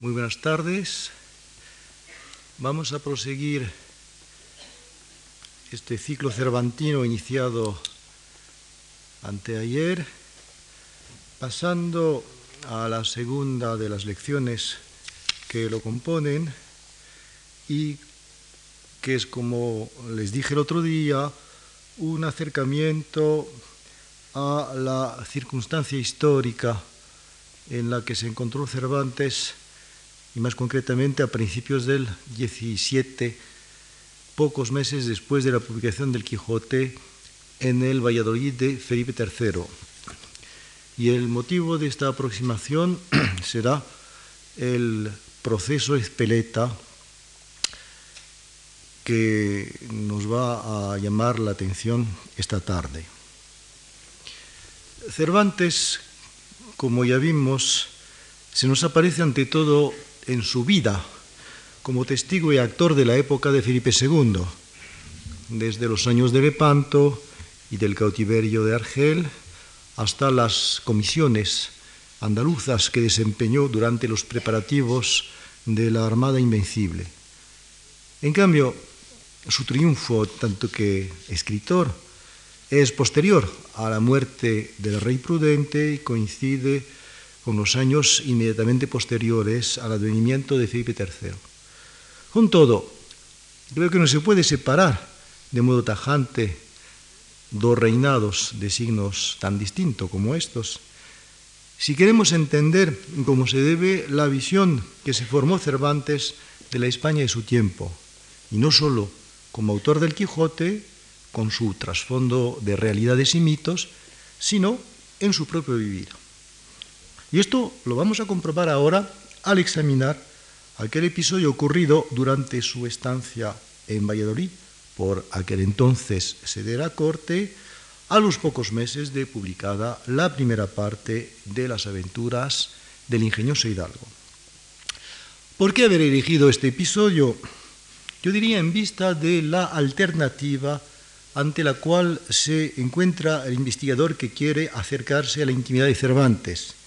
Muy buenas tardes. Vamos a proseguir este ciclo cervantino iniciado anteayer, pasando a la segunda de las lecciones que lo componen y que es, como les dije el otro día, un acercamiento a la circunstancia histórica en la que se encontró Cervantes y más concretamente a principios del 17, pocos meses después de la publicación del Quijote en el Valladolid de Felipe III. Y el motivo de esta aproximación será el proceso Espeleta que nos va a llamar la atención esta tarde. Cervantes, como ya vimos, se nos aparece ante todo en su vida como testigo y actor de la época de Felipe II, desde los años de Lepanto y del cautiverio de Argel hasta las comisiones andaluzas que desempeñó durante los preparativos de la Armada Invencible. En cambio, su triunfo, tanto que escritor, es posterior a la muerte del rey prudente y coincide con los años inmediatamente posteriores al advenimiento de Felipe III. Con todo, creo que no se puede separar de modo tajante dos reinados de signos tan distintos como estos. Si queremos entender cómo se debe la visión que se formó Cervantes de la España de su tiempo, y no sólo como autor del Quijote, con su trasfondo de realidades y mitos, sino en su propio vivir. Y esto lo vamos a comprobar ahora al examinar aquel episodio ocurrido durante su estancia en Valladolid, por aquel entonces sede de la corte, a los pocos meses de publicada la primera parte de las aventuras del ingenioso Hidalgo. ¿Por qué haber elegido este episodio? Yo diría en vista de la alternativa ante la cual se encuentra el investigador que quiere acercarse a la intimidad de Cervantes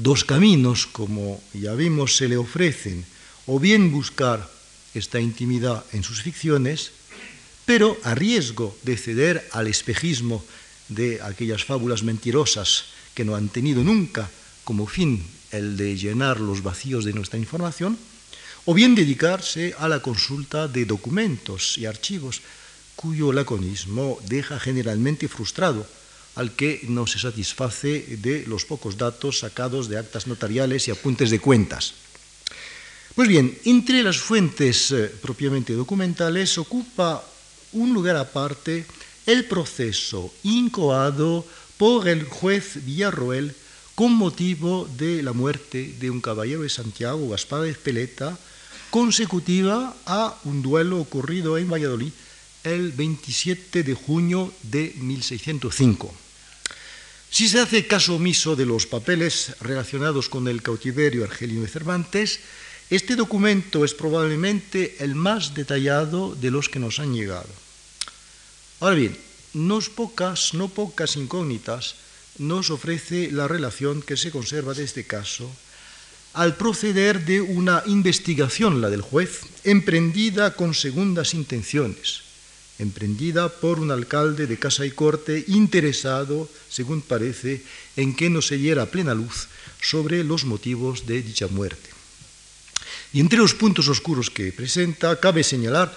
Dos caminos, como ya vimos, se le ofrecen, o bien buscar esta intimidad en sus ficciones, pero a riesgo de ceder al espejismo de aquellas fábulas mentirosas que no han tenido nunca como fin el de llenar los vacíos de nuestra información, o bien dedicarse a la consulta de documentos y archivos cuyo laconismo deja generalmente frustrado al que no se satisface de los pocos datos sacados de actas notariales y apuntes de cuentas. Pues bien, entre las fuentes eh, propiamente documentales ocupa un lugar aparte el proceso incoado por el juez Villarroel con motivo de la muerte de un caballero de Santiago, Gaspar de Espeleta, consecutiva a un duelo ocurrido en Valladolid el 27 de junio de 1605. Si se hace caso omiso de los papeles relacionados con el cautiverio argelino de Cervantes, este documento es probablemente el más detallado de los que nos han llegado. Ahora bien, no pocas, no pocas incógnitas nos ofrece la relación que se conserva de este caso al proceder de una investigación, la del juez, emprendida con segundas intenciones, emprendida por un alcalde de casa y corte interesado, según parece, en que no se diera plena luz sobre los motivos de dicha muerte. Y entre los puntos oscuros que presenta, cabe señalar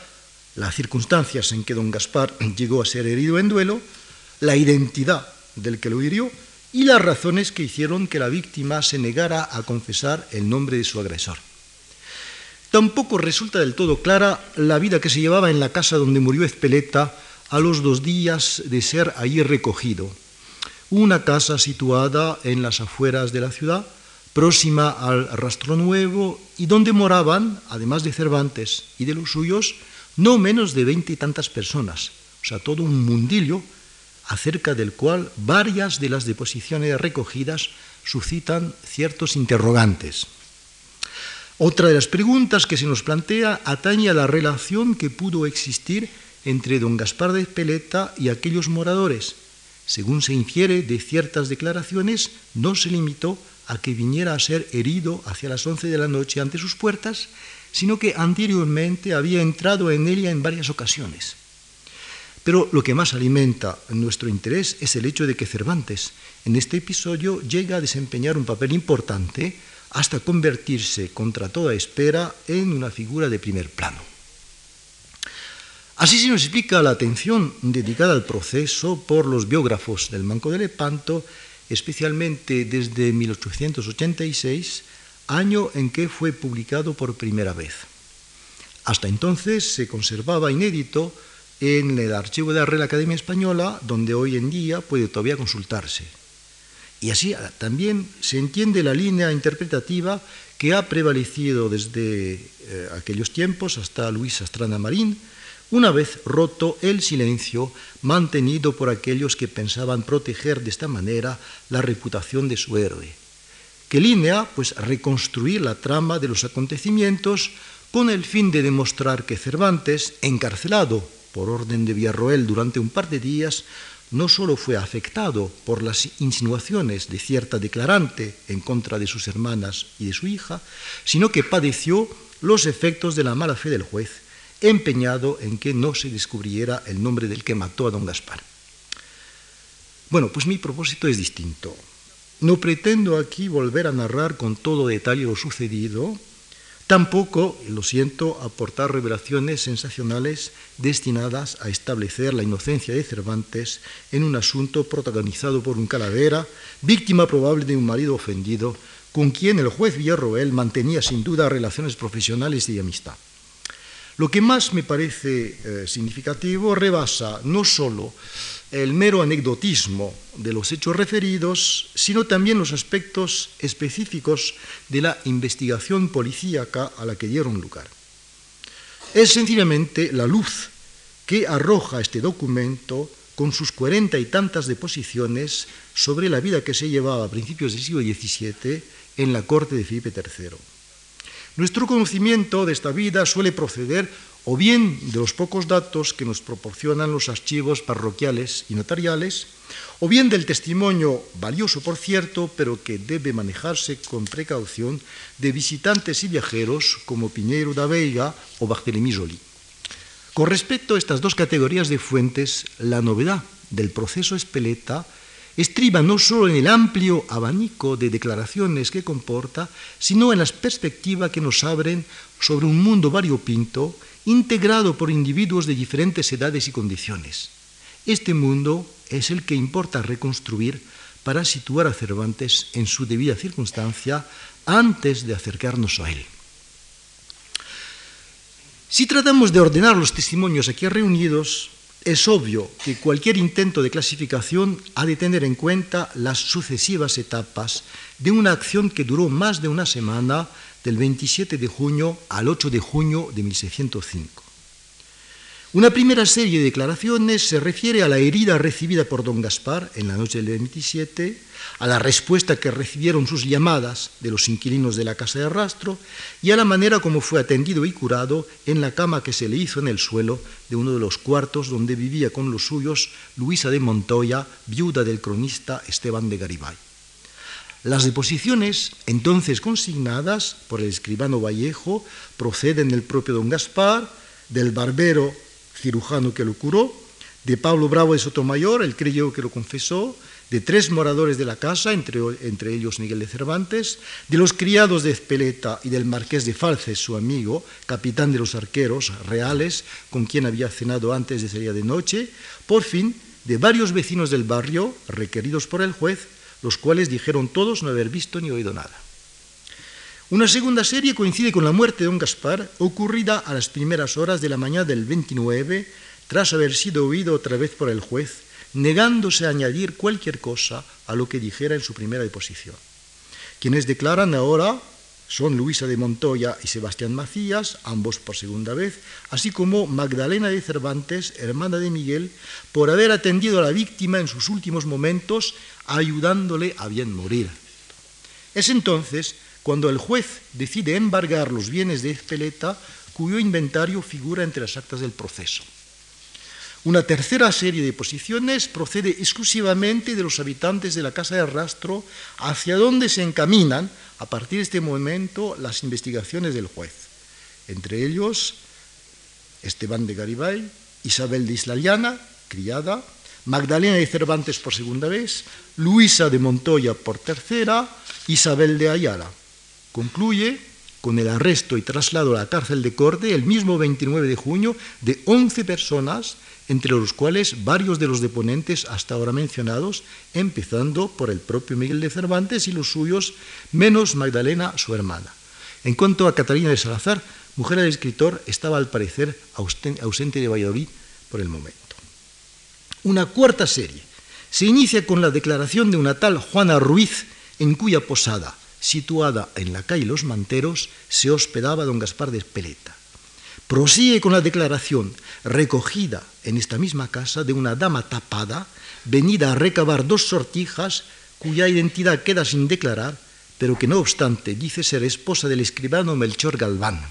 las circunstancias en que don Gaspar llegó a ser herido en duelo, la identidad del que lo hirió y las razones que hicieron que la víctima se negara a confesar el nombre de su agresor. Tampoco resulta del todo clara la vida que se llevaba en la casa donde murió Ezpeleta a los dos días de ser allí recogido. Una casa situada en las afueras de la ciudad, próxima al Rastro Nuevo, y donde moraban, además de Cervantes y de los suyos, no menos de veinte y tantas personas, o sea, todo un mundillo acerca del cual varias de las deposiciones recogidas suscitan ciertos interrogantes. Otra de las preguntas que se nos plantea atañe a la relación que pudo existir entre don Gaspar de Peleta y aquellos moradores. Según se infiere de ciertas declaraciones, no se limitó a que viniera a ser herido hacia las once de la noche ante sus puertas, sino que anteriormente había entrado en ella en varias ocasiones. Pero lo que más alimenta nuestro interés es el hecho de que Cervantes en este episodio llega a desempeñar un papel importante hasta convertirse contra toda espera en una figura de primer plano. Así se nos explica la atención dedicada al proceso por los biógrafos del Manco de Lepanto, especialmente desde 1886, año en que fue publicado por primera vez. Hasta entonces se conservaba inédito en el archivo de la Real Academia Española, donde hoy en día puede todavía consultarse. Y así también se entiende la línea interpretativa que ha prevalecido desde eh, aquellos tiempos hasta Luis Astrana Marín, una vez roto el silencio mantenido por aquellos que pensaban proteger de esta manera la reputación de su héroe. ¿Qué línea? Pues reconstruir la trama de los acontecimientos con el fin de demostrar que Cervantes, encarcelado por orden de Villarroel durante un par de días, no solo fue afectado por las insinuaciones de cierta declarante en contra de sus hermanas y de su hija, sino que padeció los efectos de la mala fe del juez, empeñado en que no se descubriera el nombre del que mató a don Gaspar. Bueno, pues mi propósito es distinto. No pretendo aquí volver a narrar con todo detalle lo sucedido, Tampoco, lo siento, aportar revelaciones sensacionales destinadas a establecer la inocencia de Cervantes en un asunto protagonizado por un calavera, víctima probable de un marido ofendido, con quien el juez Villarroel mantenía sin duda relaciones profesionales y de amistad. Lo que más me parece eh, significativo rebasa no solo el mero anecdotismo de los hechos referidos, sino también los aspectos específicos de la investigación policíaca a la que dieron lugar. Es sencillamente la luz que arroja este documento con sus cuarenta y tantas deposiciones sobre la vida que se llevaba a principios del siglo XVII en la corte de Felipe III. Nuestro conocimiento de esta vida suele proceder o bien de los pocos datos que nos proporcionan los archivos parroquiales y notariales, o bien del testimonio, valioso por cierto, pero que debe manejarse con precaución, de visitantes y viajeros como Piñeiro da Veiga o Barthélemy Joly. Con respecto a estas dos categorías de fuentes, la novedad del proceso Espeleta estriba no solo en el amplio abanico de declaraciones que comporta, sino en las perspectivas que nos abren sobre un mundo variopinto integrado por individuos de diferentes edades y condiciones. Este mundo es el que importa reconstruir para situar a Cervantes en su debida circunstancia antes de acercarnos a él. Si tratamos de ordenar los testimonios aquí reunidos, es obvio que cualquier intento de clasificación ha de tener en cuenta las sucesivas etapas de una acción que duró más de una semana, del 27 de junio al 8 de junio de 1605. Una primera serie de declaraciones se refiere a la herida recibida por don Gaspar en la noche del 27, a la respuesta que recibieron sus llamadas de los inquilinos de la casa de rastro y a la manera como fue atendido y curado en la cama que se le hizo en el suelo de uno de los cuartos donde vivía con los suyos Luisa de Montoya, viuda del cronista Esteban de Garibay. Las deposiciones entonces consignadas por el escribano Vallejo proceden del propio don Gaspar, del barbero cirujano que lo curó, de Pablo Bravo de Sotomayor, el creyó que lo confesó, de tres moradores de la casa, entre, ellos Miguel de Cervantes, de los criados de Espeleta y del marqués de Falces, su amigo, capitán de los arqueros reales, con quien había cenado antes de salir de noche, por fin, de varios vecinos del barrio, requeridos por el juez, los cuales dijeron todos no haber visto ni oído nada. Una segunda serie coincide con la muerte de don Gaspar, ocurrida a las primeras horas de la mañana del 29, tras haber sido oído otra vez por el juez, negándose a añadir cualquier cosa a lo que dijera en su primera deposición. Quienes declaran ahora son Luisa de Montoya y Sebastián Macías, ambos por segunda vez, así como Magdalena de Cervantes, hermana de Miguel, por haber atendido a la víctima en sus últimos momentos, ayudándole a bien morir. Es entonces cuando el juez decide embargar los bienes de Espeleta, cuyo inventario figura entre las actas del proceso. Una tercera serie de posiciones procede exclusivamente de los habitantes de la Casa de Rastro, hacia donde se encaminan a partir de este momento las investigaciones del juez. Entre ellos, Esteban de Garibay, Isabel de Islaliana, criada, Magdalena de Cervantes por segunda vez, Luisa de Montoya por tercera, Isabel de Ayala. Concluye con el arresto y traslado a la cárcel de Corte el mismo 29 de junio de 11 personas, entre los cuales varios de los deponentes hasta ahora mencionados, empezando por el propio Miguel de Cervantes y los suyos, menos Magdalena, su hermana. En cuanto a Catalina de Salazar, mujer del escritor, estaba al parecer ausente de Valladolid por el momento. Una cuarta serie se inicia con la declaración de una tal Juana Ruiz, en cuya posada, situada en la calle Los Manteros, se hospedaba don Gaspar de Espeleta. Prosigue con la declaración recogida en esta misma casa de una dama tapada, venida a recabar dos sortijas cuya identidad queda sin declarar, pero que no obstante dice ser esposa del escribano Melchor Galván.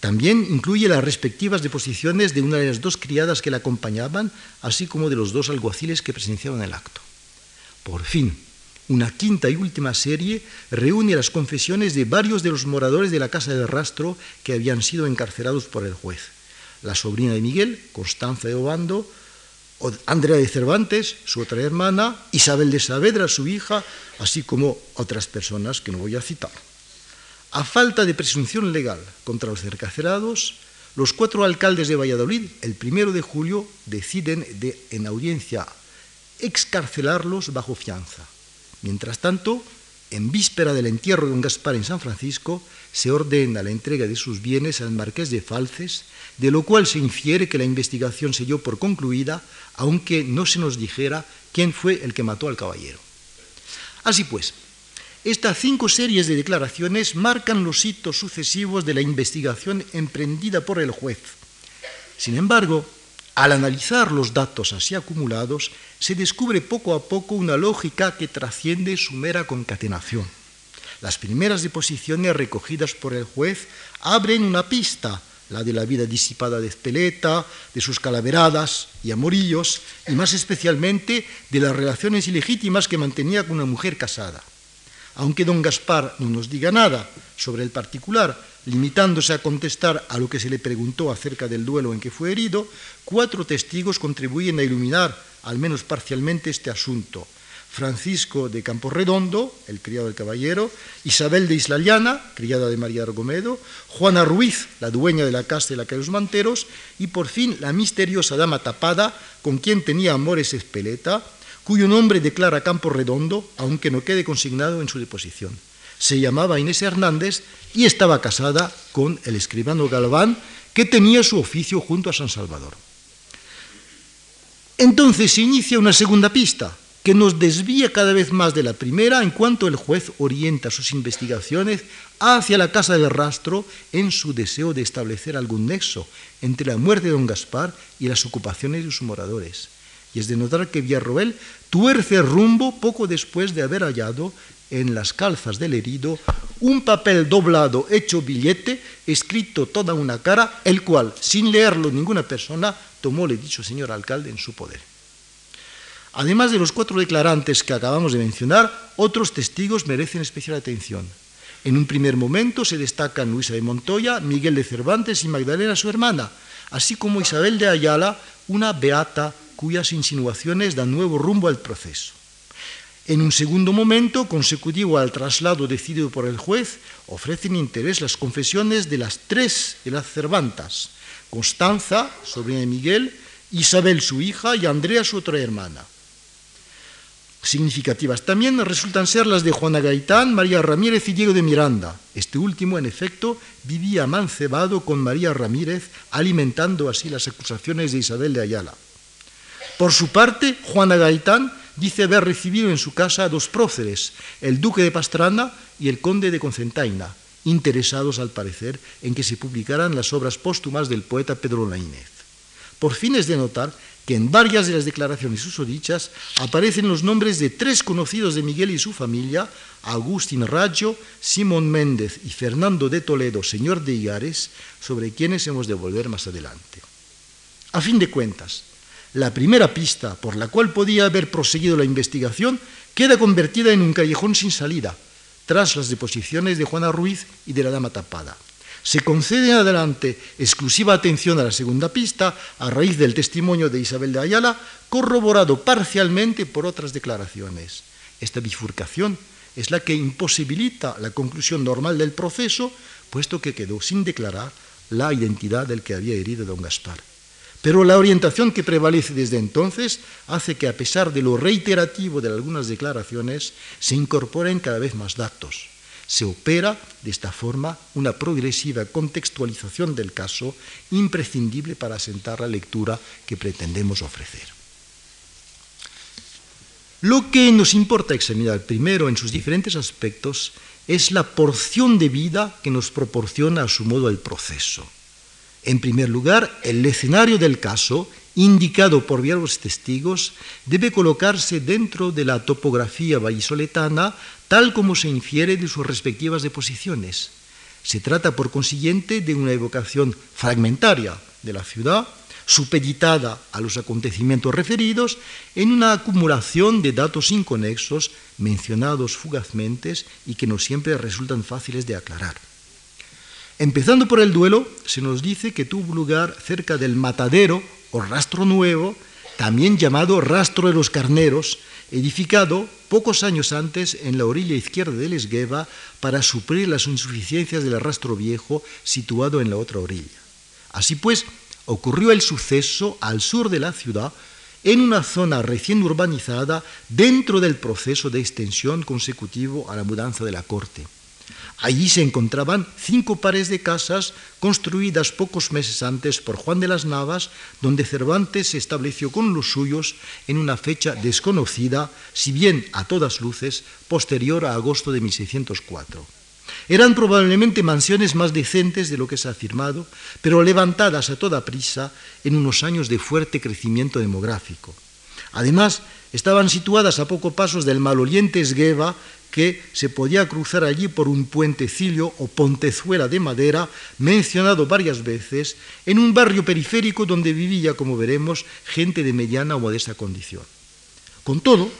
También incluye las respectivas deposiciones de una de las dos criadas que la acompañaban, así como de los dos alguaciles que presenciaban el acto. Por fin, una quinta y última serie reúne las confesiones de varios de los moradores de la Casa del Rastro que habían sido encarcelados por el juez. La sobrina de Miguel, Constanza de Obando, Andrea de Cervantes, su otra hermana, Isabel de Saavedra, su hija, así como otras personas que no voy a citar. A falta de presunción legal contra los encarcelados, los cuatro alcaldes de Valladolid, el primero de julio, deciden de, en audiencia excarcelarlos bajo fianza. Mientras tanto, en víspera del entierro de don Gaspar en San Francisco, se ordena la entrega de sus bienes al marqués de Falces, de lo cual se infiere que la investigación se dio por concluida, aunque no se nos dijera quién fue el que mató al caballero. Así pues, estas cinco series de declaraciones marcan los hitos sucesivos de la investigación emprendida por el juez. Sin embargo, al analizar los datos así acumulados, se descubre poco a poco una lógica que trasciende su mera concatenación. Las primeras deposiciones recogidas por el juez abren una pista, la de la vida disipada de Espeleta, de sus calaveradas y amorillos, y más especialmente de las relaciones ilegítimas que mantenía con una mujer casada. Aunque don Gaspar no nos diga nada sobre el particular, limitándose a contestar a lo que se le preguntó acerca del duelo en que fue herido, cuatro testigos contribuyen a iluminar, al menos parcialmente, este asunto. Francisco de Camporredondo, el criado del caballero, Isabel de Islaliana, criada de María Argomedo, Juana Ruiz, la dueña de la casa de la Los Manteros, y por fin la misteriosa dama tapada, con quien tenía amores Espeleta, cuyo nombre declara Campo Redondo, aunque no quede consignado en su deposición. Se llamaba Inés Hernández y estaba casada con el escribano Galván, que tenía su oficio junto a San Salvador. Entonces se inicia una segunda pista, que nos desvía cada vez más de la primera en cuanto el juez orienta sus investigaciones hacia la casa del rastro en su deseo de establecer algún nexo entre la muerte de don Gaspar y las ocupaciones de sus moradores. Y es de notar que Villarroel tuerce rumbo poco después de haber hallado en las calzas del herido un papel doblado hecho billete, escrito toda una cara, el cual, sin leerlo ninguna persona, tomó el dicho señor alcalde en su poder. Además de los cuatro declarantes que acabamos de mencionar, otros testigos merecen especial atención. En un primer momento se destacan Luisa de Montoya, Miguel de Cervantes y Magdalena, su hermana, así como Isabel de Ayala, una beata cuyas insinuaciones dan nuevo rumbo al proceso. En un segundo momento, consecutivo al traslado decidido por el juez, ofrecen interés las confesiones de las tres de las Cervantas, Constanza, sobrina de Miguel, Isabel su hija y Andrea su otra hermana. Significativas también resultan ser las de Juana Gaitán, María Ramírez y Diego de Miranda. Este último, en efecto, vivía mancebado con María Ramírez, alimentando así las acusaciones de Isabel de Ayala. Por su parte, Juana Gaitán dice haber recibido en su casa a dos próceres, el duque de Pastrana y el conde de Concentaina, interesados, al parecer, en que se publicaran las obras póstumas del poeta Pedro Laínez. Por fin es de notar que en varias de las declaraciones susodichas aparecen los nombres de tres conocidos de Miguel y su familia, Agustín Raggio, Simón Méndez y Fernando de Toledo, señor de Igares, sobre quienes hemos de volver más adelante. A fin de cuentas, la primera pista por la cual podía haber proseguido la investigación queda convertida en un callejón sin salida, tras las deposiciones de Juana Ruiz y de la dama tapada. Se concede en adelante exclusiva atención a la segunda pista a raíz del testimonio de Isabel de Ayala, corroborado parcialmente por otras declaraciones. Esta bifurcación es la que imposibilita la conclusión normal del proceso, puesto que quedó sin declarar la identidad del que había herido a don Gaspar. Pero la orientación que prevalece desde entonces hace que, a pesar de lo reiterativo de algunas declaraciones, se incorporen cada vez más datos. Se opera de esta forma una progresiva contextualización del caso imprescindible para asentar la lectura que pretendemos ofrecer. Lo que nos importa examinar primero en sus diferentes aspectos es la porción de vida que nos proporciona a su modo el proceso. En primer lugar, el escenario del caso, indicado por varios testigos, debe colocarse dentro de la topografía vallisoletana tal como se infiere de sus respectivas deposiciones. Se trata, por consiguiente, de una evocación fragmentaria de la ciudad, supeditada a los acontecimientos referidos, en una acumulación de datos inconexos mencionados fugazmente y que no siempre resultan fáciles de aclarar. Empezando por el duelo, se nos dice que tuvo lugar cerca del matadero o rastro nuevo, también llamado rastro de los carneros, edificado pocos años antes en la orilla izquierda del Esgueva para suplir las insuficiencias del rastro viejo situado en la otra orilla. Así pues, ocurrió el suceso al sur de la ciudad, en una zona recién urbanizada dentro del proceso de extensión consecutivo a la mudanza de la corte. Allí se encontraban cinco pares de casas construidas pocos meses antes por Juan de las Navas, donde Cervantes se estableció con los suyos en una fecha desconocida, si bien a todas luces posterior a agosto de 1604. Eran probablemente mansiones más decentes de lo que se ha afirmado, pero levantadas a toda prisa en unos años de fuerte crecimiento demográfico. Además, estaban situadas a pocos pasos del maloliente Esgueva, que se podía cruzar allí por un puentecillo o pontezuela de madera mencionado varias veces en un barrio periférico donde vivía, como veremos, gente de mediana o modesta condición. Con todo,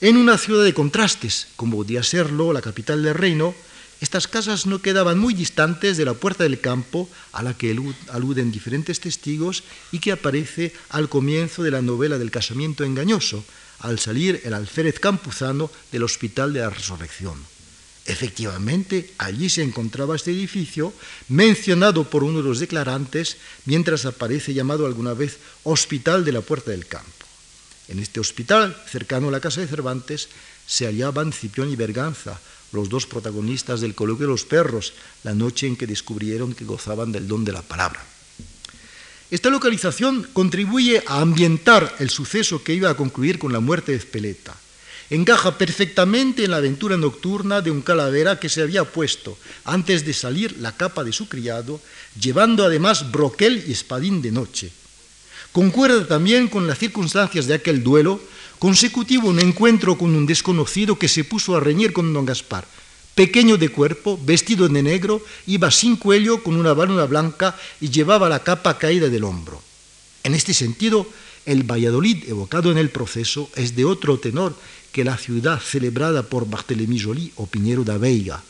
en una ciudad de contrastes, como podía serlo la capital del reino, estas casas no quedaban muy distantes de la puerta del campo a la que aluden diferentes testigos y que aparece al comienzo de la novela del casamiento engañoso, al salir el alférez campuzano del Hospital de la Resurrección. Efectivamente, allí se encontraba este edificio, mencionado por uno de los declarantes, mientras aparece llamado alguna vez Hospital de la Puerta del Campo. En este hospital, cercano a la casa de Cervantes, se hallaban Cipión y Berganza, los dos protagonistas del coloquio de los perros, la noche en que descubrieron que gozaban del don de la palabra. Esta localización contribuye a ambientar el suceso que iba a concluir con la muerte de Espeleta. Encaja perfectamente en la aventura nocturna de un calavera que se había puesto, antes de salir, la capa de su criado, llevando además broquel y espadín de noche. Concuerda también con las circunstancias de aquel duelo, consecutivo un encuentro con un desconocido que se puso a reñir con don Gaspar, pequeño de cuerpo, vestido de negro, iba sin cuello con una válvula blanca y llevaba la capa caída del hombro. En este sentido, el Valladolid evocado en el proceso es de otro tenor que la ciudad celebrada por Barthélemy Joly o Piñero da Veiga.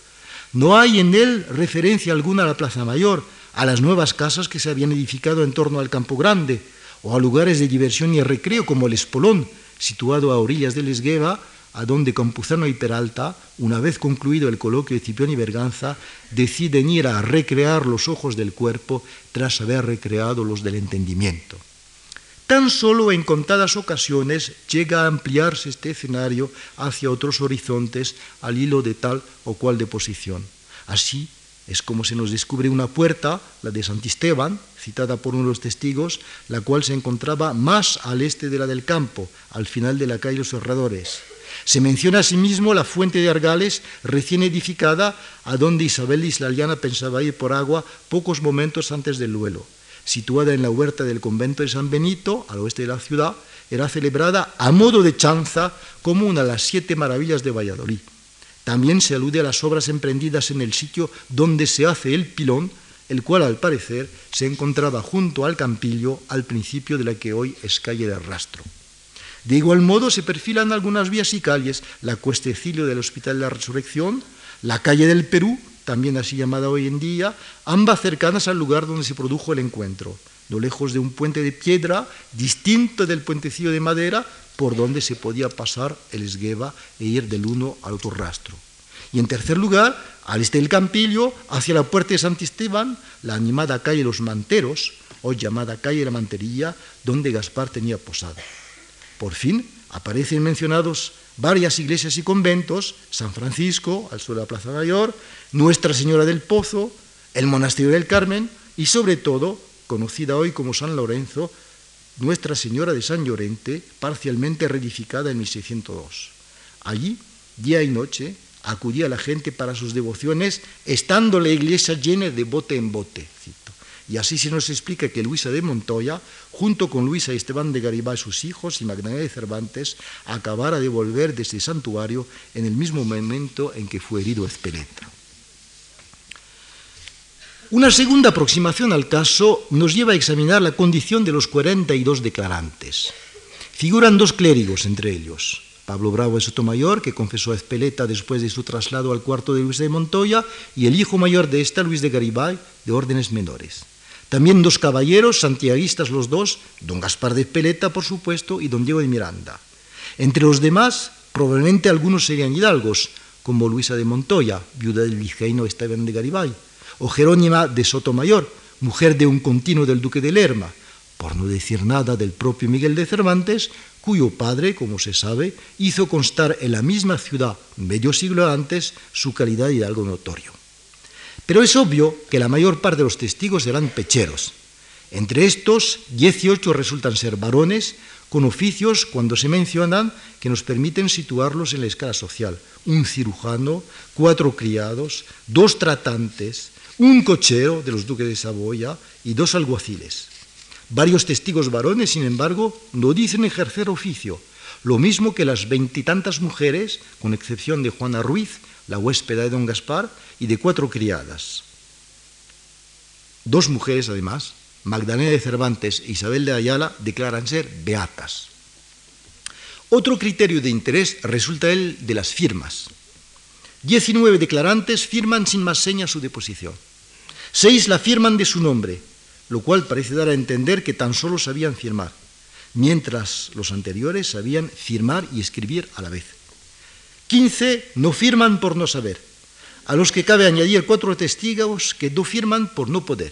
No hay en él referencia alguna a la Plaza Mayor, a las nuevas casas que se habían edificado en torno al Campo Grande, o a lugares de diversión y recreo como el Espolón, situado a orillas del Esgueva, a donde Campuzano y Peralta, una vez concluido el coloquio de Cipión y Berganza, deciden ir a recrear los ojos del cuerpo tras haber recreado los del entendimiento. Tan solo en contadas ocasiones llega a ampliarse este escenario hacia otros horizontes al hilo de tal o cual deposición. Así es como se nos descubre una puerta, la de Santisteban, citada por uno de los testigos, la cual se encontraba más al este de la del campo, al final de la calle Los Herradores. Se menciona asimismo la fuente de Argales, recién edificada, a donde Isabel de Islaliana pensaba ir por agua pocos momentos antes del duelo. Situada en la huerta del convento de San Benito, al oeste de la ciudad, era celebrada a modo de chanza como una de las siete maravillas de Valladolid. También se alude a las obras emprendidas en el sitio donde se hace el pilón, el cual al parecer se encontraba junto al Campillo al principio de la que hoy es calle del Rastro. De igual modo se perfilan algunas vías y calles, la Cuestecilio del Hospital de la Resurrección, la calle del Perú, también así llamada hoy en día, ambas cercanas al lugar donde se produjo el encuentro, no lejos de un puente de piedra distinto del puentecillo de madera por donde se podía pasar el esgueva e ir del uno al otro rastro. Y en tercer lugar, al este del Campillo, hacia la puerta de Santisteban, la animada calle Los Manteros, hoy llamada calle La Mantería, donde Gaspar tenía posada. Por fin aparecen mencionados varias iglesias y conventos, San Francisco, al sur de la Plaza Mayor, Nuestra Señora del Pozo, el Monasterio del Carmen y sobre todo, conocida hoy como San Lorenzo, Nuestra Señora de San Llorente, parcialmente reedificada en 1602. Allí, día y noche, acudía la gente para sus devociones, estando la iglesia llena de bote en bote. Y así se nos explica que Luisa de Montoya, junto con Luisa Esteban de Garibay, sus hijos, y Magdalena de Cervantes, acabara de volver de este santuario en el mismo momento en que fue herido Espeleta. Una segunda aproximación al caso nos lleva a examinar la condición de los 42 declarantes. Figuran dos clérigos entre ellos, Pablo Bravo de Sotomayor, que confesó a Espeleta después de su traslado al cuarto de Luis de Montoya, y el hijo mayor de esta, Luis de Garibay, de órdenes menores. También dos caballeros, santiaguistas los dos, don Gaspar de Espeleta, por supuesto, y don Diego de Miranda. Entre los demás, probablemente algunos serían hidalgos, como Luisa de Montoya, viuda del vizcaíno Esteban de Garibay, o Jerónima de Sotomayor, mujer de un continuo del duque de Lerma, por no decir nada del propio Miguel de Cervantes, cuyo padre, como se sabe, hizo constar en la misma ciudad medio siglo antes su calidad de algo notorio. Pero es obvio que la mayor parte de los testigos eran pecheros. Entre estos, 18 resultan ser varones con oficios, cuando se mencionan, que nos permiten situarlos en la escala social. Un cirujano, cuatro criados, dos tratantes, un cochero de los duques de Saboya y dos alguaciles. Varios testigos varones, sin embargo, no dicen ejercer oficio, lo mismo que las veintitantas mujeres, con excepción de Juana Ruiz, la huéspeda de don Gaspar, y de cuatro criadas. Dos mujeres, además, Magdalena de Cervantes e Isabel de Ayala, declaran ser beatas. Otro criterio de interés resulta el de las firmas. Diecinueve declarantes firman sin más señas su deposición. Seis la firman de su nombre, lo cual parece dar a entender que tan solo sabían firmar, mientras los anteriores sabían firmar y escribir a la vez. Quince no firman por no saber, a los que cabe añadir cuatro testigos que no firman por no poder.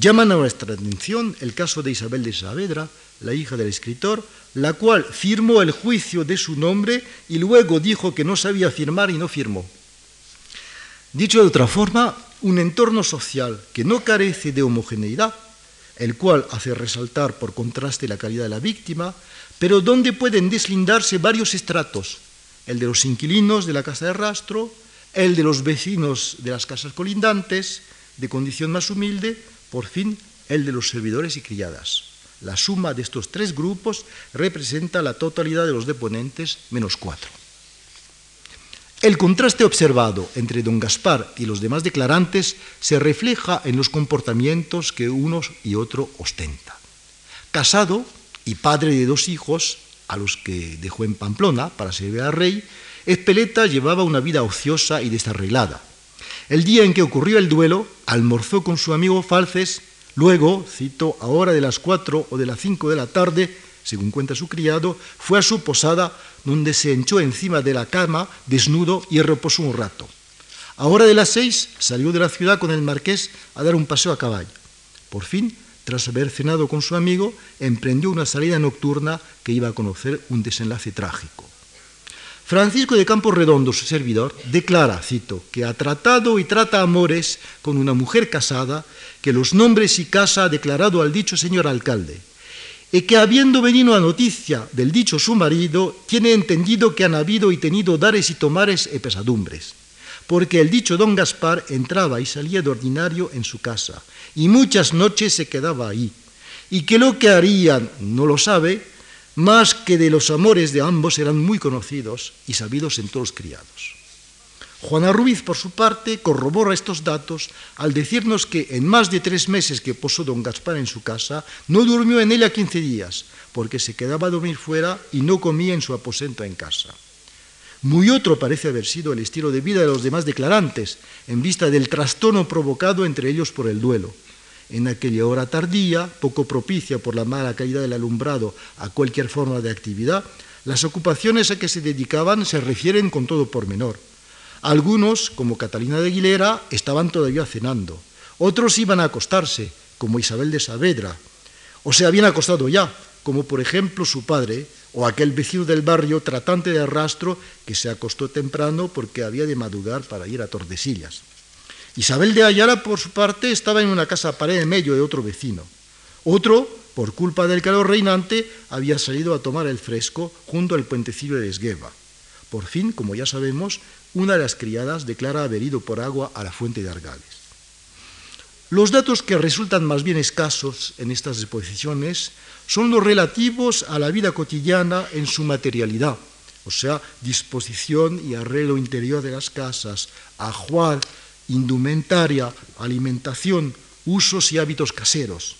Llaman a nuestra atención el caso de Isabel de Saavedra, la hija del escritor, la cual firmó el juicio de su nombre y luego dijo que no sabía firmar y no firmó. Dicho de otra forma, un entorno social que no carece de homogeneidad, el cual hace resaltar por contraste la calidad de la víctima, pero donde pueden deslindarse varios estratos, el de los inquilinos de la casa de rastro, el de los vecinos de las casas colindantes, de condición más humilde, por fin el de los servidores y criadas. La suma de estos tres grupos representa la totalidad de los deponentes menos cuatro. El contraste observado entre don Gaspar y los demás declarantes se refleja en los comportamientos que unos y otro ostentan. Casado y padre de dos hijos, a los que dejó en Pamplona para servir al rey, Espeleta llevaba una vida ociosa y desarreglada. El día en que ocurrió el duelo, almorzó con su amigo Falces, luego, cito, a hora de las cuatro o de las cinco de la tarde, según cuenta su criado, fue a su posada donde se echó encima de la cama desnudo y reposó un rato. A hora de las seis salió de la ciudad con el marqués a dar un paseo a caballo. Por fin, tras haber cenado con su amigo, emprendió una salida nocturna que iba a conocer un desenlace trágico. Francisco de Campos Redondo, su servidor, declara, cito, que ha tratado y trata amores con una mujer casada, que los nombres y casa ha declarado al dicho señor alcalde, y que habiendo venido a noticia del dicho su marido, tiene entendido que han habido y tenido dares y tomares y pesadumbres, porque el dicho don Gaspar entraba y salía de ordinario en su casa, y muchas noches se quedaba ahí, y que lo que harían no lo sabe, más que de los amores de ambos eran muy conocidos y sabidos en todos los criados. Juana Ruiz, por su parte, corrobora estos datos al decirnos que en más de tres meses que posó don Gaspar en su casa, no durmió en ella 15 días, porque se quedaba a dormir fuera y no comía en su aposento en casa. Muy otro parece haber sido el estilo de vida de los demás declarantes, en vista del trastorno provocado entre ellos por el duelo. En aquella hora tardía, poco propicia por la mala caída del alumbrado a cualquier forma de actividad, las ocupaciones a que se dedicaban se refieren con todo pormenor. Algunos, como Catalina de Aguilera, estaban todavía cenando. Otros iban a acostarse, como Isabel de Saavedra, o se habían acostado ya, como por ejemplo su padre, o aquel vecino del barrio tratante de rastro que se acostó temprano porque había de madrugar para ir a Tordesillas. Isabel de Ayala, por su parte, estaba en una casa pared en medio de otro vecino. Otro, por culpa del calor reinante, había salido a tomar el fresco junto al puentecillo de Esgueva. Por fin, como ya sabemos, una de las criadas declara haber ido por agua a la fuente de Argales. Los datos que resultan más bien escasos en estas exposiciones son los relativos a la vida cotidiana en su materialidad, o sea, disposición y arreglo interior de las casas, ajuar, indumentaria, alimentación, usos y hábitos caseros.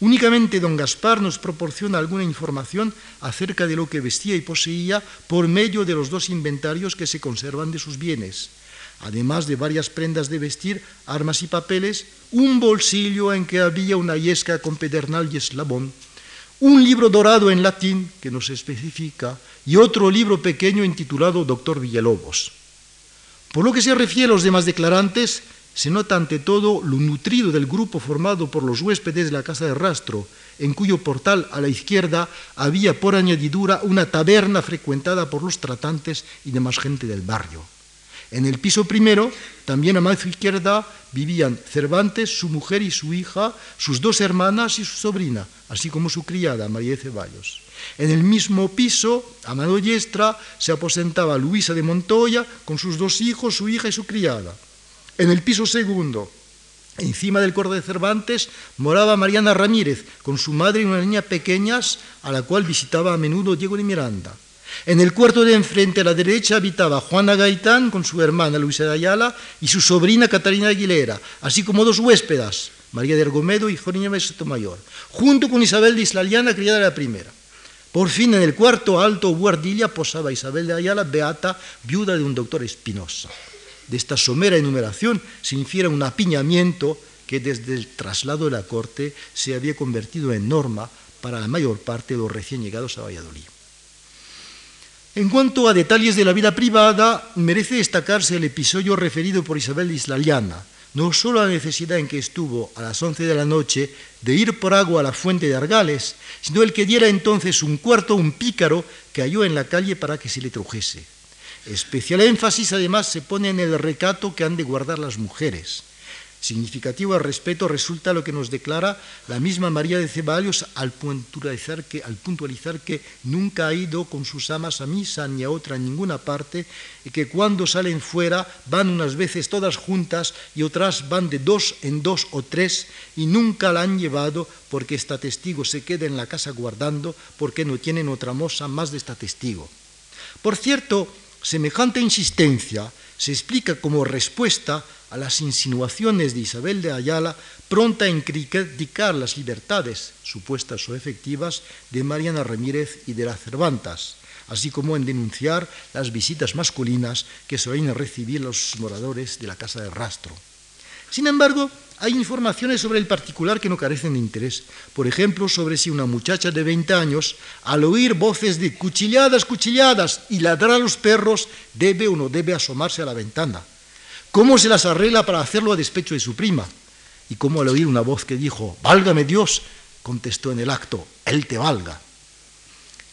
Únicamente don Gaspar nos proporciona alguna información acerca de lo que vestía y poseía por medio de los dos inventarios que se conservan de sus bienes, además de varias prendas de vestir, armas y papeles, un bolsillo en que había una yesca con pedernal y eslabón, un libro dorado en latín que nos especifica y otro libro pequeño intitulado Doctor Villalobos. Por lo que se refiere a los demás declarantes, se nota ante todo lo nutrido del grupo formado por los huéspedes de la casa de rastro, en cuyo portal a la izquierda había por añadidura una taberna frecuentada por los tratantes y demás gente del barrio. En el piso primero, también a mano izquierda, vivían Cervantes, su mujer y su hija, sus dos hermanas y su sobrina, así como su criada, María de Ceballos. En el mismo piso, a mano diestra, se aposentaba Luisa de Montoya con sus dos hijos, su hija y su criada. En el piso segundo, encima del cuarto de Cervantes, moraba Mariana Ramírez con su madre y una niña pequeñas a la cual visitaba a menudo Diego de Miranda. En el cuarto de enfrente a la derecha habitaba Juana Gaitán con su hermana Luisa de Ayala y su sobrina Catalina Aguilera, así como dos huéspedas, María de Ergomedo y de Sotomayor, junto con Isabel de Islaliana, criada de la primera. Por fin, en el cuarto alto guardilla posaba Isabel de Ayala, beata, viuda de un doctor Espinosa. De esta somera enumeración se infiere un apiñamiento que desde el traslado de la corte se había convertido en norma para la mayor parte de los recién llegados a Valladolid. En cuanto a detalles de la vida privada, merece destacarse el episodio referido por Isabel Islaliana, no solo la necesidad en que estuvo a las once de la noche de ir por agua a la fuente de Argales, sino el que diera entonces un cuarto a un pícaro que halló en la calle para que se le trujese. Especial énfasis además se pone en el recato que han de guardar las mujeres. Significativo al respeto resulta lo que nos declara la misma María de Ceballos al puntualizar, que, nunca ha ido con sus amas a misa ni a otra en ninguna parte y que cuando salen fuera van unas veces todas juntas y otras van de dos en dos o tres y nunca la han llevado porque esta testigo se queda en la casa guardando porque no tienen otra moza más de esta testigo. Por cierto, Semejante insistencia se explica como respuesta a las insinuaciones de Isabel de Ayala, pronta en criticar las libertades, supuestas o efectivas, de Mariana Ramírez y de la Cervantas, así como en denunciar las visitas masculinas que suelen recibir los moradores de la casa de rastro. Sin embargo, hay informaciones sobre el particular que no carecen de interés. Por ejemplo, sobre si una muchacha de 20 años, al oír voces de cuchilladas, cuchilladas y ladrar a los perros, debe o no debe asomarse a la ventana. ¿Cómo se las arregla para hacerlo a despecho de su prima? Y cómo al oír una voz que dijo, válgame Dios, contestó en el acto, Él te valga.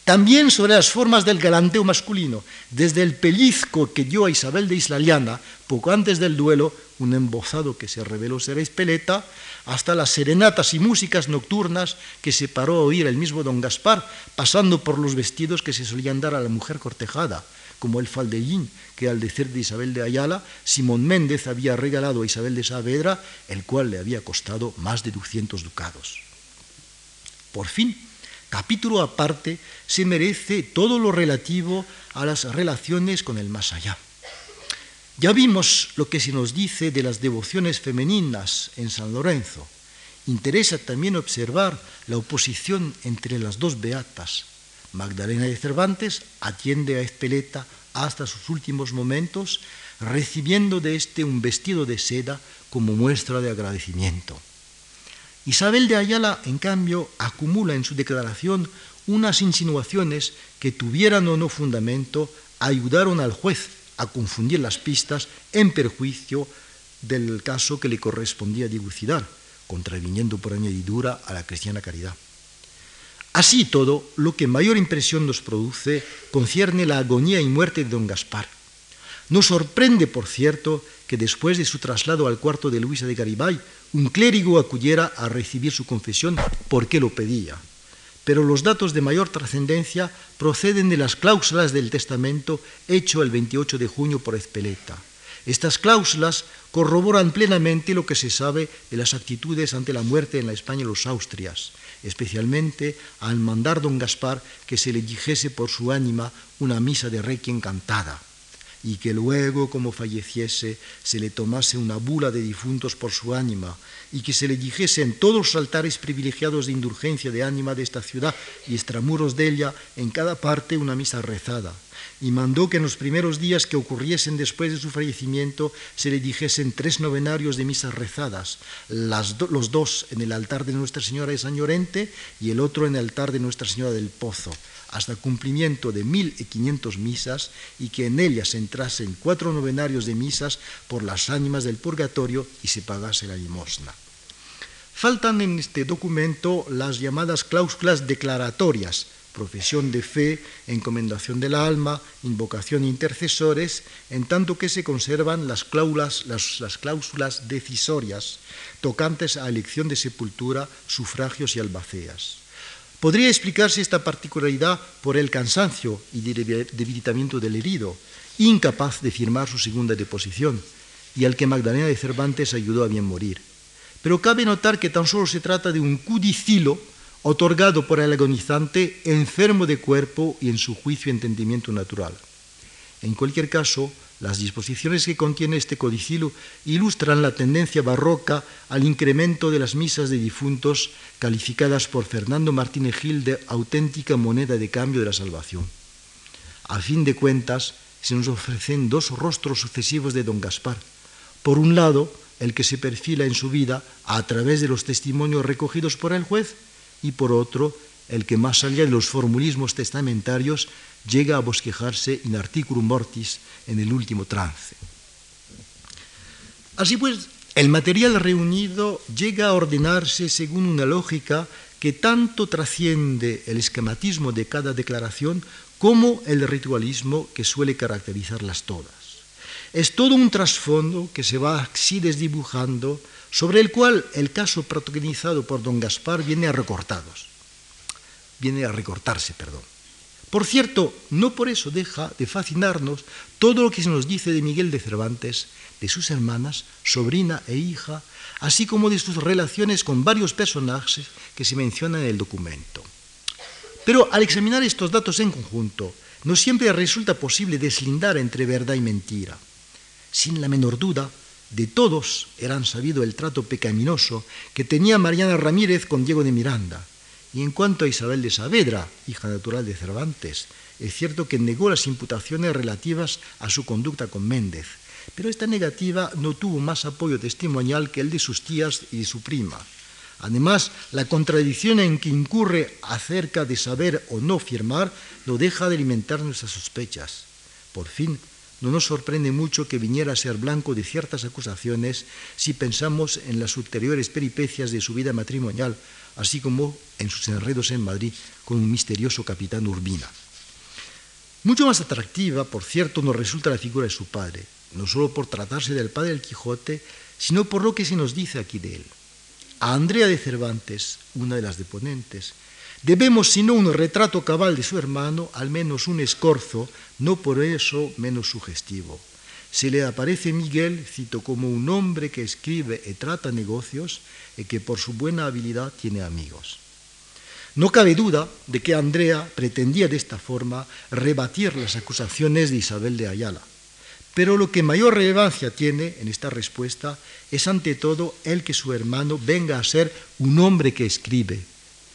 También sobre las formas del galanteo masculino, desde el pellizco que dio a Isabel de Islaliana poco antes del duelo, un embozado que se reveló ser Espeleta, hasta las serenatas y músicas nocturnas que se paró a oír el mismo don Gaspar, pasando por los vestidos que se solían dar a la mujer cortejada, como el faldellín que al decir de Isabel de Ayala, Simón Méndez había regalado a Isabel de Saavedra, el cual le había costado más de 200 ducados. Por fin, capítulo aparte se merece todo lo relativo a las relaciones con el más allá. Ya vimos lo que se nos dice de las devociones femeninas en San Lorenzo. Interesa también observar la oposición entre las dos beatas. Magdalena de Cervantes atiende a Espeleta hasta sus últimos momentos, recibiendo de éste un vestido de seda como muestra de agradecimiento. Isabel de Ayala, en cambio, acumula en su declaración unas insinuaciones que tuvieran o no fundamento, ayudaron al juez a confundir las pistas en perjuicio del caso que le correspondía dilucidar, contraviniendo por añadidura a la cristiana caridad. Así todo, lo que mayor impresión nos produce concierne la agonía y muerte de don Gaspar. Nos sorprende, por cierto, que después de su traslado al cuarto de Luisa de Garibay, un clérigo acudiera a recibir su confesión porque lo pedía. Pero los datos de mayor trascendencia proceden de las cláusulas del testamento hecho el 28 de junio por Ezpeleta. Estas cláusulas corroboran plenamente lo que se sabe de las actitudes ante la muerte en la España de los Austrias, especialmente al mandar don Gaspar que se le dijese por su ánima una misa de requiem cantada y que luego, como falleciese, se le tomase una bula de difuntos por su ánima, y que se le dijese en todos los altares privilegiados de indulgencia de ánima de esta ciudad y extramuros de ella, en cada parte una misa rezada. Y mandó que en los primeros días que ocurriesen después de su fallecimiento se le dijesen tres novenarios de misas rezadas, los dos en el altar de Nuestra Señora de San Llorente y el otro en el altar de Nuestra Señora del Pozo hasta el cumplimiento de 1.500 misas y que en ellas entrasen cuatro novenarios de misas por las ánimas del purgatorio y se pagase la limosna. Faltan en este documento las llamadas cláusulas declaratorias, profesión de fe, encomendación del alma, invocación e intercesores, en tanto que se conservan las cláusulas, las, las cláusulas decisorias tocantes a elección de sepultura, sufragios y albaceas. Podría explicarse esta particularidad por el cansancio y debilitamiento del herido, incapaz de firmar su segunda deposición, y al que Magdalena de Cervantes ayudó a bien morir. Pero cabe notar que tan solo se trata de un cudicilo otorgado por el agonizante enfermo de cuerpo y en su juicio y entendimiento natural. En cualquier caso, las disposiciones que contiene este codicilo ilustran la tendencia barroca al incremento de las misas de difuntos calificadas por Fernando Martínez Gil de auténtica moneda de cambio de la salvación. A fin de cuentas, se nos ofrecen dos rostros sucesivos de don Gaspar. Por un lado, el que se perfila en su vida a través de los testimonios recogidos por el juez y por otro, el que más allá de los formulismos testamentarios llega a bosquejarse in articulum mortis en el último trance. Así pues, el material reunido llega a ordenarse según una lógica que tanto trasciende el esquematismo de cada declaración como el ritualismo que suele caracterizarlas todas. Es todo un trasfondo que se va así desdibujando, sobre el cual el caso protagonizado por don Gaspar viene a recortados, viene a recortarse, perdón. Por cierto, no por eso deja de fascinarnos todo lo que se nos dice de Miguel de Cervantes, de sus hermanas, sobrina e hija, así como de sus relaciones con varios personajes que se mencionan en el documento. Pero al examinar estos datos en conjunto, no siempre resulta posible deslindar entre verdad y mentira. Sin la menor duda, de todos eran sabido el trato pecaminoso que tenía Mariana Ramírez con Diego de Miranda, y en cuanto a Isabel de Saavedra, hija natural de Cervantes, es cierto que negó las imputaciones relativas a su conducta con Méndez, pero esta negativa no tuvo más apoyo testimonial que el de sus tías y de su prima. Además, la contradicción en que incurre acerca de saber o no firmar no deja de alimentar nuestras sospechas. Por fin, no nos sorprende mucho que viniera a ser blanco de ciertas acusaciones si pensamos en las ulteriores peripecias de su vida matrimonial, así como en sus enredos en Madrid con un misterioso capitán Urbina. Mucho más atractiva, por cierto, nos resulta la figura de su padre, no solo por tratarse del padre del Quijote, sino por lo que se nos dice aquí de él. A Andrea de Cervantes, una de las deponentes, debemos, si no un retrato cabal de su hermano, al menos un escorzo, no por eso menos sugestivo. Se le aparece Miguel, cito, como un hombre que escribe y trata negocios y que por su buena habilidad tiene amigos. No cabe duda de que Andrea pretendía de esta forma rebatir las acusaciones de Isabel de Ayala, Pero lo que mayor relevancia tiene en esta respuesta es ante todo el que su hermano venga a ser un hombre que escribe,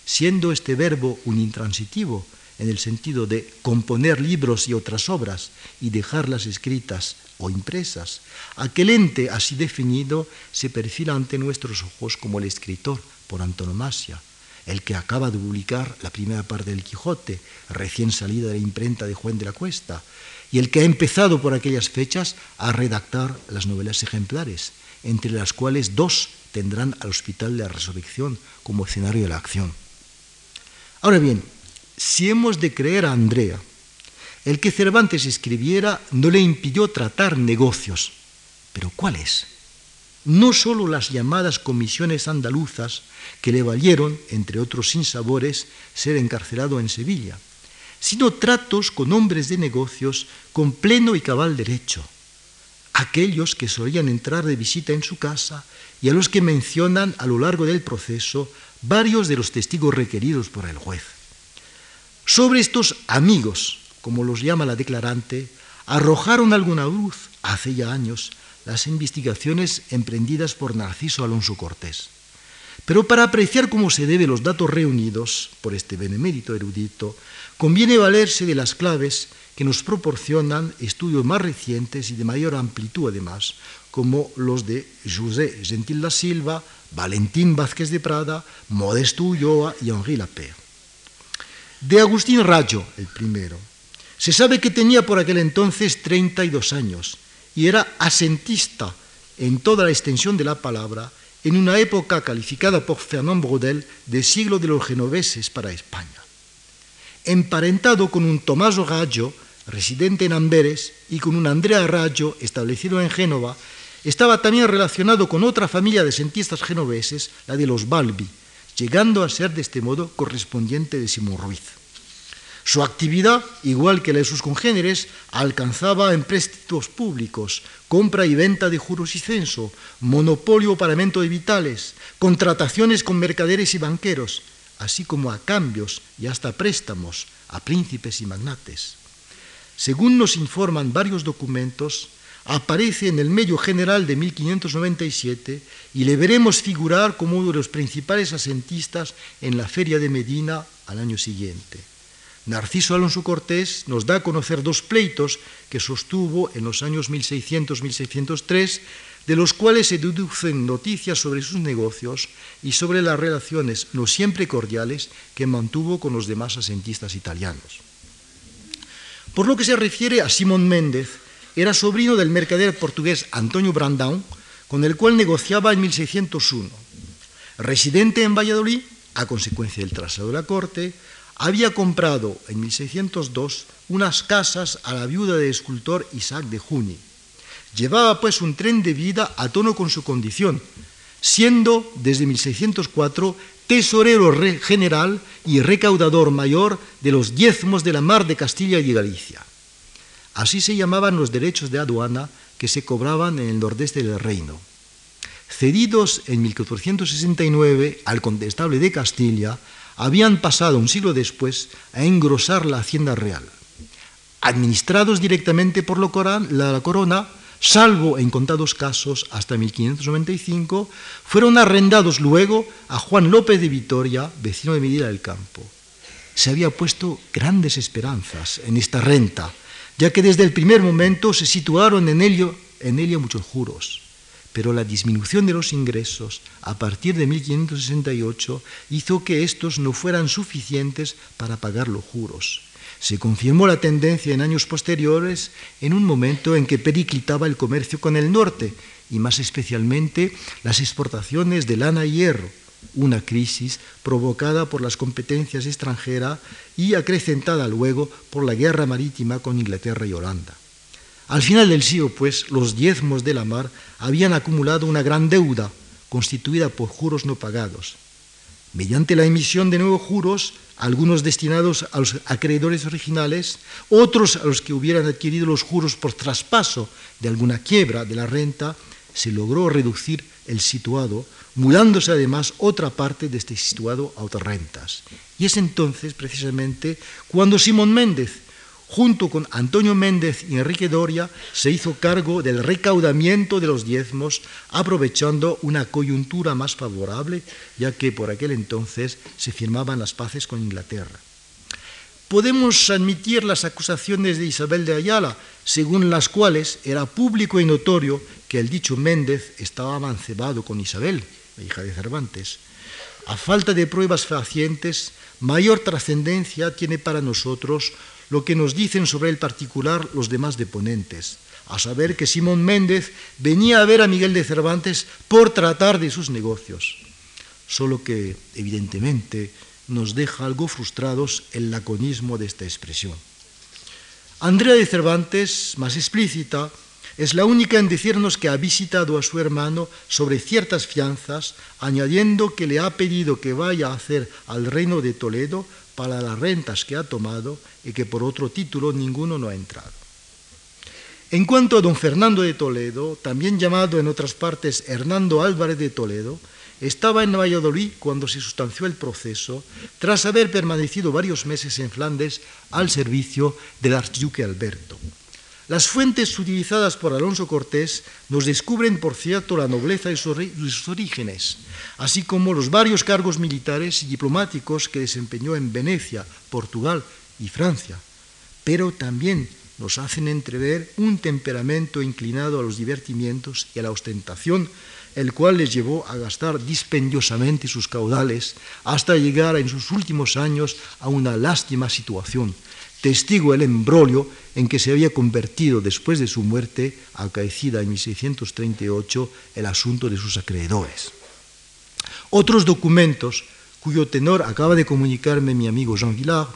siendo este verbo un intransitivo, en el sentido de componer libros y otras obras y dejarlas escritas o impresas, aquel ente así definido se perfila ante nuestros ojos como el escritor por antonomasia, el que acaba de publicar la primera parte del Quijote, recién salida de la imprenta de Juan de la Cuesta, y el que ha empezado por aquellas fechas a redactar las novelas ejemplares, entre las cuales dos tendrán al Hospital de la Resurrección como escenario de la acción. Ahora bien, si hemos de creer a Andrea, el que Cervantes escribiera no le impidió tratar negocios, pero ¿cuáles? No sólo las llamadas comisiones andaluzas que le valieron, entre otros sinsabores, ser encarcelado en Sevilla, sino tratos con hombres de negocios con pleno y cabal derecho, aquellos que solían entrar de visita en su casa y a los que mencionan a lo largo del proceso varios de los testigos requeridos por el juez. Sobre estos amigos, como los llama la declarante, arrojaron alguna luz hace ya años las investigaciones emprendidas por Narciso Alonso Cortés. Pero para apreciar cómo se debe los datos reunidos por este benemérito erudito, conviene valerse de las claves que nos proporcionan estudios más recientes y de mayor amplitud además, como los de José Gentil da Silva, Valentín Vázquez de Prada, Modesto Ulloa y Henri Lapère. De Agustín Rayo, el primero, se sabe que tenía por aquel entonces 32 años y era asentista en toda la extensión de la palabra en una época calificada por Fernand Brodel de siglo de los genoveses para España. Emparentado con un Tommaso Raggio, residente en Amberes, y con un Andrea Raggio, establecido en Génova, estaba también relacionado con otra familia de sentistas genoveses, la de los Balbi, llegando a ser de este modo correspondiente de Simón Ruiz. Su actividad, igual que la de sus congéneres, alcanzaba empréstitos públicos, compra y venta de juros y censo, monopolio o paramento de vitales, contrataciones con mercaderes y banqueros, así como a cambios y hasta préstamos a príncipes y magnates. Según nos informan varios documentos, aparece en el medio general de 1597 y le veremos figurar como uno de los principales asentistas en la feria de Medina al año siguiente. Narciso Alonso Cortés nos da a conocer dos pleitos que sostuvo en los años 1600-1603, de los cuales se deducen noticias sobre sus negocios y sobre las relaciones no siempre cordiales que mantuvo con los demás asentistas italianos. Por lo que se refiere a Simón Méndez, era sobrino del mercader portugués Antonio Brandão, con el cual negociaba en 1601. Residente en Valladolid, a consecuencia del traslado de la corte, había comprado en 1602 unas casas a la viuda del escultor Isaac de Juni. Llevaba pues un tren de vida a tono con su condición, siendo desde 1604 tesorero general y recaudador mayor de los diezmos de la mar de Castilla y Galicia. Así se llamaban los derechos de aduana que se cobraban en el nordeste del reino. Cedidos en 1469 al condestable de Castilla, habían pasado un siglo después a engrosar la hacienda real. Administrados directamente por la corona, salvo en contados casos hasta 1595, fueron arrendados luego a Juan López de Vitoria, vecino de Medina del Campo. Se había puesto grandes esperanzas en esta renta, ya que desde el primer momento se situaron en, ello, en ella muchos juros. Pero la disminución de los ingresos a partir de 1568 hizo que estos no fueran suficientes para pagar los juros. Se confirmó la tendencia en años posteriores en un momento en que periclitaba el comercio con el norte y más especialmente las exportaciones de lana y hierro, una crisis provocada por las competencias extranjeras y acrecentada luego por la guerra marítima con Inglaterra y Holanda. Al final del siglo, pues, los diezmos de la mar habían acumulado una gran deuda constituida por juros no pagados. Mediante la emisión de nuevos juros, algunos destinados a los acreedores originales, otros a los que hubieran adquirido los juros por traspaso de alguna quiebra de la renta, se logró reducir el situado mudándose además otra parte de este situado a otras rentas. Y es entonces, precisamente, cuando Simón Méndez, junto con Antonio Méndez y Enrique Doria, se hizo cargo del recaudamiento de los diezmos, aprovechando una coyuntura más favorable, ya que por aquel entonces se firmaban las paces con Inglaterra. Podemos admitir las acusaciones de Isabel de Ayala, según las cuales era público y notorio que el dicho Méndez estaba amancebado con Isabel, la hija de Cervantes. A falta de pruebas fehacientes, mayor trascendencia tiene para nosotros lo que nos dicen sobre el particular los demás deponentes, a saber que Simón Méndez venía a ver a Miguel de Cervantes por tratar de sus negocios, solo que, evidentemente, nos deja algo frustrados el laconismo de esta expresión. Andrea de Cervantes, más explícita, es la única en decirnos que ha visitado a su hermano sobre ciertas fianzas, añadiendo que le ha pedido que vaya a hacer al reino de Toledo para las rentas que ha tomado y que por otro título ninguno no ha entrado. En cuanto a don Fernando de Toledo, también llamado en otras partes Hernando Álvarez de Toledo, estaba en Valladolid cuando se sustanció el proceso, tras haber permanecido varios meses en Flandes al servicio del archiduque Alberto. Las fuentes utilizadas por Alonso Cortés nos descubren, por cierto, la nobleza de sus orígenes, así como los varios cargos militares y diplomáticos que desempeñó en Venecia, Portugal y Francia, pero también nos hacen entrever un temperamento inclinado a los divertimientos y a la ostentación, el cual les llevó a gastar dispendiosamente sus caudales hasta llegar en sus últimos años a una lástima situación, testigo el embrolio en que se había convertido después de su muerte, acaecida en 1638, el asunto de sus acreedores. Otros documentos, cuyo tenor acaba de comunicarme mi amigo Jean Villard,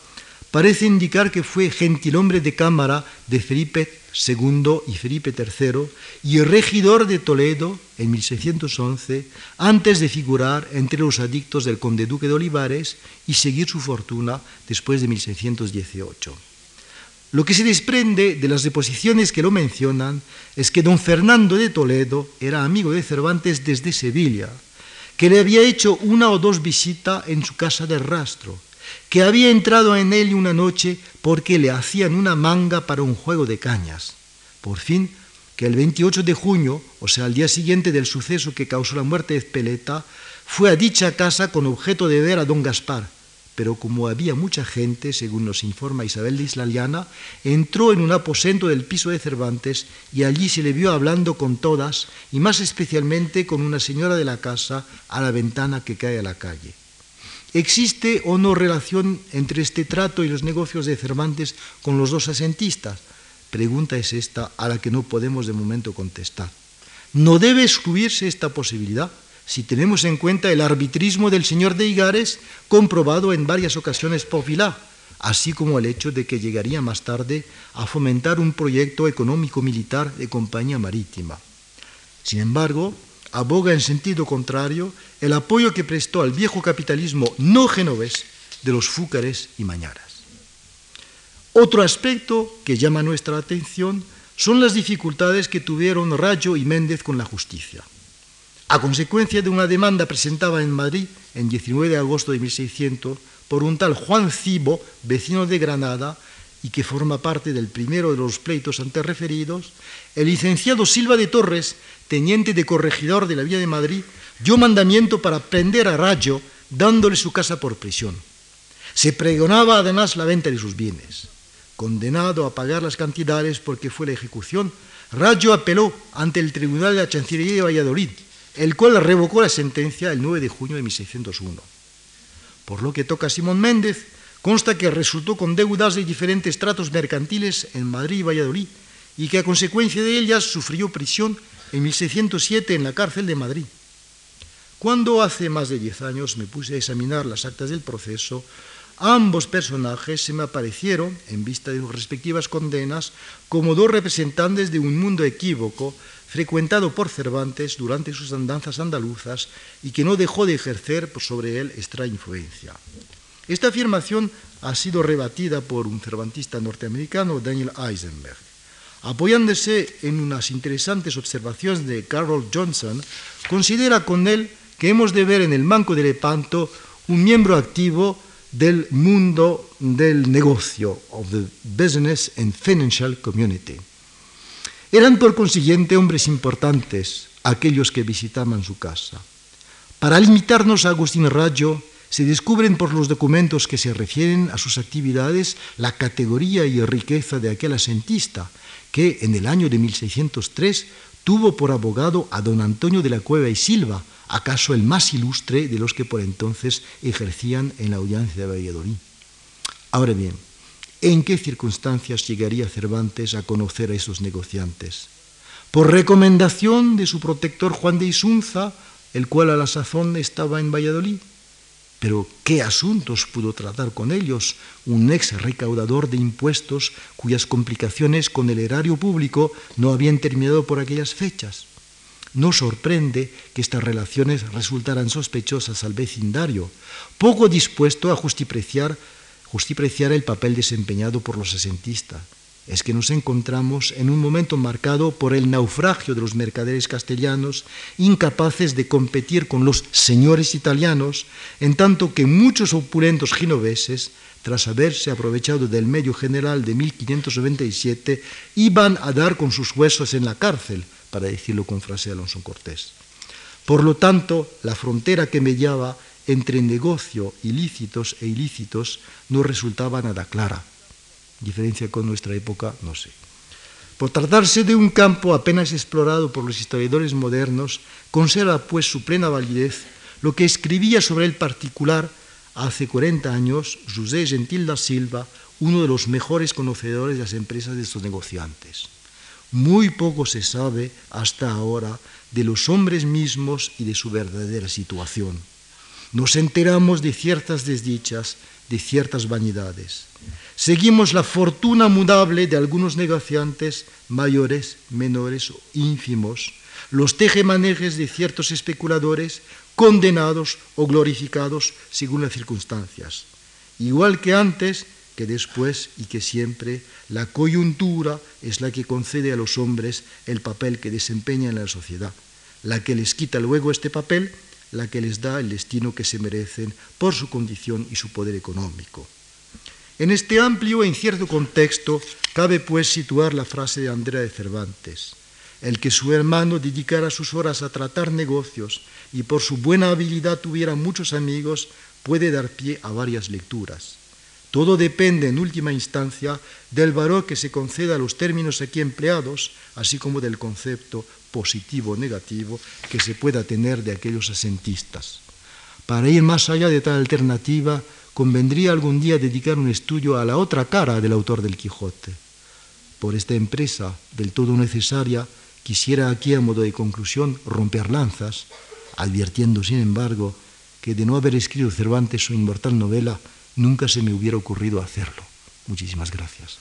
parece indicar que fue gentilhombre de cámara de Felipe II y Felipe III y regidor de Toledo en 1611, antes de figurar entre los adictos del conde duque de Olivares y seguir su fortuna después de 1618. Lo que se desprende de las deposiciones que lo mencionan es que don Fernando de Toledo era amigo de Cervantes desde Sevilla, que le había hecho una o dos visitas en su casa de rastro, que había entrado en él una noche porque le hacían una manga para un juego de cañas. Por fin, que el 28 de junio, o sea, al día siguiente del suceso que causó la muerte de Espeleta, fue a dicha casa con objeto de ver a don Gaspar, pero como había mucha gente, según nos informa Isabel de Islaliana, entró en un aposento del piso de Cervantes y allí se le vio hablando con todas y más especialmente con una señora de la casa a la ventana que cae a la calle. ¿Existe o no relación entre este trato y los negocios de Cervantes con los dos asentistas? Pregunta es esta a la que no podemos de momento contestar. ¿No debe excluirse esta posibilidad si tenemos en cuenta el arbitrismo del señor de Igares comprobado en varias ocasiones por Vilá, así como el hecho de que llegaría más tarde a fomentar un proyecto económico-militar de compañía marítima? Sin embargo, aboga en sentido contrario el apoyo que prestó al viejo capitalismo no genovés de los Fúcares y Mañaras. Otro aspecto que llama nuestra atención son las dificultades que tuvieron Rayo y Méndez con la justicia. A consecuencia de una demanda presentada en Madrid en 19 de agosto de 1600 por un tal Juan Cibo, vecino de Granada, y que forma parte del primero de los pleitos antes referidos, el licenciado Silva de Torres, teniente de corregidor de la Vía de Madrid, dio mandamiento para prender a Rayo, dándole su casa por prisión. Se pregonaba además la venta de sus bienes. Condenado a pagar las cantidades porque fue la ejecución, Rayo apeló ante el Tribunal de la Chancillería de Valladolid, el cual revocó la sentencia el 9 de junio de 1601. Por lo que toca a Simón Méndez, consta que resultó con deudas de diferentes tratos mercantiles en Madrid y Valladolid y que a consecuencia de ellas sufrió prisión en 1607 en la cárcel de Madrid. Cuando hace más de diez años me puse a examinar las actas del proceso, ambos personajes se me aparecieron, en vista de sus respectivas condenas, como dos representantes de un mundo equívoco frecuentado por Cervantes durante sus andanzas andaluzas y que no dejó de ejercer sobre él extraña influencia. Esta afirmación ha sido rebatida por un cervantista norteamericano, Daniel Eisenberg. Apoyándose en unas interesantes observaciones de Carol Johnson, considera con él que hemos de ver en el Banco de Lepanto un miembro activo del mundo del negocio, of the business and financial community. Eran por consiguiente hombres importantes aquellos que visitaban su casa. Para limitarnos a Agustín Rayo, se descubren por los documentos que se refieren a sus actividades la categoría y riqueza de aquel asentista, que en el año de 1603 tuvo por abogado a don Antonio de la Cueva y Silva, acaso el más ilustre de los que por entonces ejercían en la audiencia de Valladolid. Ahora bien, ¿en qué circunstancias llegaría Cervantes a conocer a esos negociantes? Por recomendación de su protector Juan de Isunza, el cual a la sazón estaba en Valladolid. Pero ¿qué asuntos pudo tratar con ellos un ex recaudador de impuestos cuyas complicaciones con el erario público no habían terminado por aquellas fechas? No sorprende que estas relaciones resultaran sospechosas al vecindario, poco dispuesto a justipreciar, justipreciar el papel desempeñado por los asentistas es que nos encontramos en un momento marcado por el naufragio de los mercaderes castellanos, incapaces de competir con los señores italianos, en tanto que muchos opulentos genoveses, tras haberse aprovechado del medio general de 1597, iban a dar con sus huesos en la cárcel, para decirlo con frase de Alonso Cortés. Por lo tanto, la frontera que mediaba entre negocio ilícitos e ilícitos no resultaba nada clara diferencia con nuestra época, no sé. Por tratarse de un campo apenas explorado por los historiadores modernos, conserva pues su plena validez lo que escribía sobre el particular hace 40 años José Gentil da Silva, uno de los mejores conocedores de las empresas de estos negociantes. Muy poco se sabe hasta ahora de los hombres mismos y de su verdadera situación. Nos enteramos de ciertas desdichas, de ciertas vanidades. Seguimos la fortuna mudable de algunos negociantes mayores, menores o ínfimos, los tejemanejes de ciertos especuladores condenados o glorificados según las circunstancias. Igual que antes, que después y que siempre, la coyuntura es la que concede a los hombres el papel que desempeñan en la sociedad, la que les quita luego este papel, la que les da el destino que se merecen por su condición y su poder económico. En este amplio e incierto contexto cabe pues situar la frase de Andrea de Cervantes. El que su hermano dedicara sus horas a tratar negocios y por su buena habilidad tuviera muchos amigos puede dar pie a varias lecturas. Todo depende en última instancia del valor que se conceda a los términos aquí empleados, así como del concepto positivo o negativo que se pueda tener de aquellos asentistas. Para ir más allá de tal alternativa, convendría algún día dedicar un estudio a la otra cara del autor del Quijote. Por esta empresa del todo necesaria, quisiera aquí a modo de conclusión romper lanzas, advirtiendo, sin embargo, que de no haber escrito Cervantes su inmortal novela, nunca se me hubiera ocurrido hacerlo. Muchísimas gracias.